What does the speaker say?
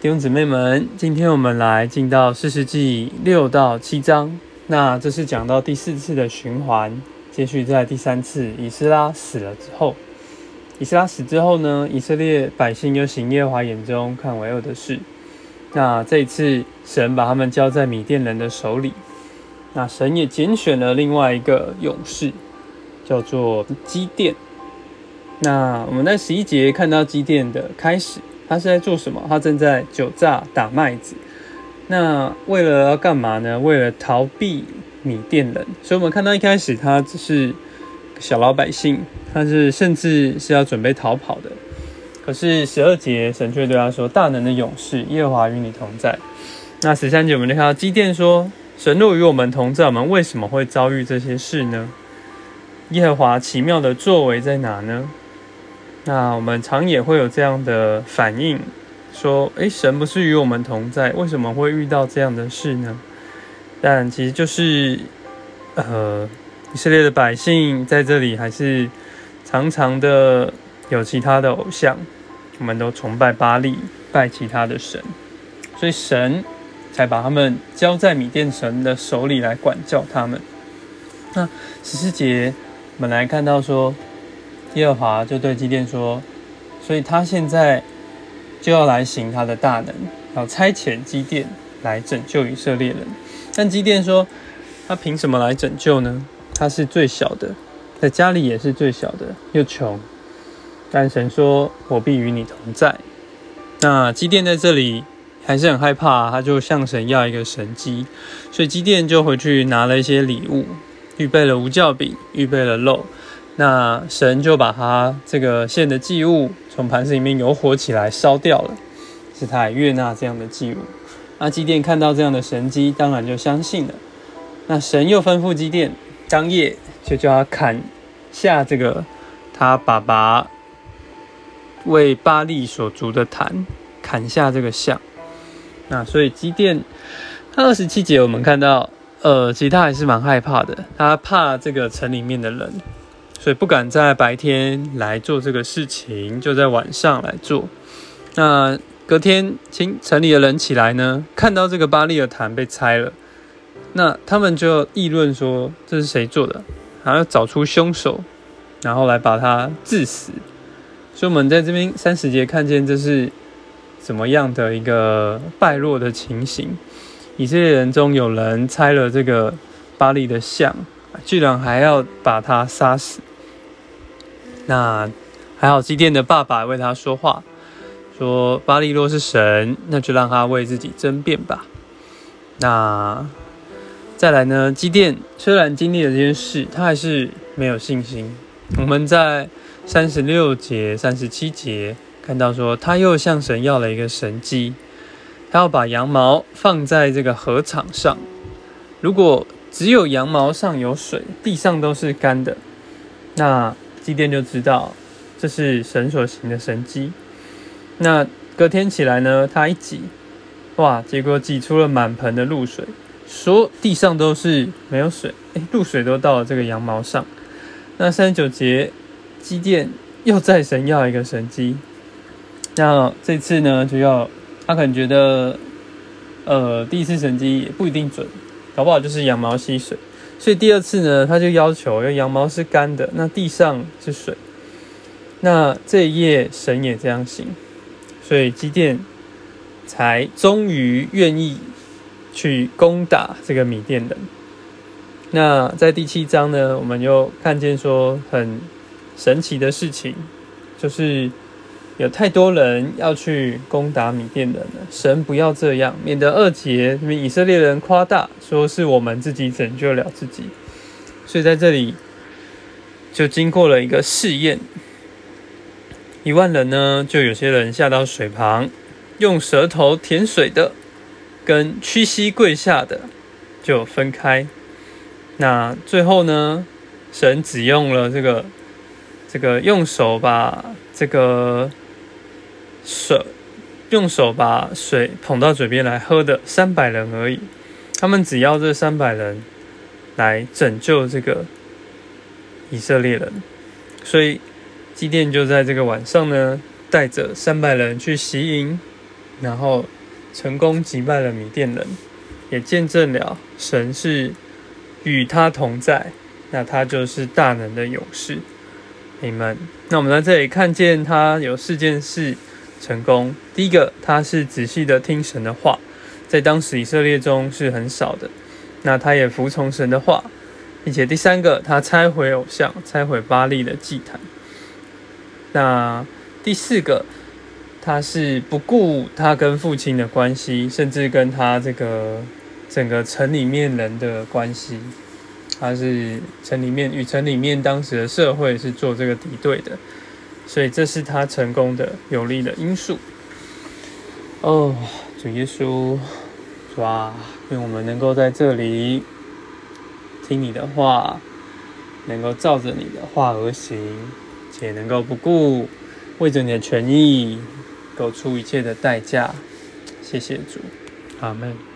弟兄姊妹们，今天我们来进到四世纪六到七章。那这是讲到第四次的循环，接续在第三次以斯拉死了之后。以斯拉死之后呢，以色列百姓又行耶华眼中看为恶的事。那这一次，神把他们交在米甸人的手里。那神也拣选了另外一个勇士，叫做基甸。那我们在十一节看到基甸的开始。他是在做什么？他正在酒榨打麦子。那为了要干嘛呢？为了逃避米甸人。所以，我们看到一开始他只是小老百姓，他是甚至是要准备逃跑的。可是十二节，神却对他说：“大能的勇士，耶和华与你同在。”那十三节，我们就看到基甸说：“神若与我们同在，我们为什么会遭遇这些事呢？耶和华奇妙的作为在哪呢？”那我们常也会有这样的反应，说：“诶，神不是与我们同在，为什么会遇到这样的事呢？”但其实就是，呃，以色列的百姓在这里还是常常的有其他的偶像，我们都崇拜巴利，拜其他的神，所以神才把他们交在米甸神的手里来管教他们。那十四节，我们来看到说。耶和华就对基甸说：“所以他现在就要来行他的大能，要差遣基甸来拯救以色列人。但基甸说：他凭什么来拯救呢？他是最小的，在家里也是最小的，又穷。但神说：我必与你同在。那基甸在这里还是很害怕，他就向神要一个神机，所以基甸就回去拿了一些礼物，预备了无酵饼，预备了肉。”那神就把他这个献的祭物从盘子里面有火起来烧掉了，是他悦纳这样的祭物。那基甸看到这样的神迹，当然就相信了。那神又吩咐基甸，当夜就叫他砍下这个他爸爸为巴利所筑的坛，砍下这个像。那所以基甸，他二十七节我们看到，呃，其实他还是蛮害怕的，他怕这个城里面的人。所以不敢在白天来做这个事情，就在晚上来做。那隔天，清城里的人起来呢，看到这个巴利尔坛被拆了，那他们就议论说这是谁做的，然后找出凶手，然后来把他致死。所以，我们在这边三十节看见这是怎么样的一个败落的情形。以色列人中有人拆了这个巴利的像，居然还要把他杀死。那还好，基甸的爸爸为他说话，说巴利洛是神，那就让他为自己争辩吧。那再来呢？基甸虽然经历了这件事，他还是没有信心。我们在三十六节、三十七节看到说，他又向神要了一个神机，他要把羊毛放在这个河场上，如果只有羊毛上有水，地上都是干的，那。祭奠就知道这是神所行的神迹。那隔天起来呢，他一挤，哇，结果挤出了满盆的露水，说地上都是没有水，哎，露水都到了这个羊毛上。那三十九节，祭奠又再神要一个神迹，那这次呢，就要他可能觉得，呃，第一次神迹也不一定准，搞不好就是羊毛吸水。所以第二次呢，他就要求，因为羊毛是干的，那地上是水。那这一夜神也这样行，所以基甸才终于愿意去攻打这个米甸人。那在第七章呢，我们又看见说很神奇的事情，就是。有太多人要去攻打米甸人了，神不要这样，免得二节以色列人夸大，说是我们自己拯救了自己。所以在这里就经过了一个试验，一万人呢，就有些人下到水旁，用舌头舔水的，跟屈膝跪下的就分开。那最后呢，神只用了这个这个用手把这个。手用手把水捧到嘴边来喝的三百人而已，他们只要这三百人来拯救这个以色列人，所以祭奠就在这个晚上呢，带着三百人去袭营，然后成功击败了米甸人，也见证了神是与他同在，那他就是大能的勇士。你们，那我们在这里看见他有四件事成功。第一个，他是仔细的听神的话，在当时以色列中是很少的。那他也服从神的话，并且第三个，他拆毁偶像，拆毁巴利的祭坛。那第四个，他是不顾他跟父亲的关系，甚至跟他这个整个城里面人的关系。他是城里面与城里面当时的社会是做这个敌对的，所以这是他成功的有利的因素。哦，主耶稣，哇，愿我们能够在这里听你的话，能够照着你的话而行，且能够不顾为着你的权益，给出一切的代价。谢谢主，阿门。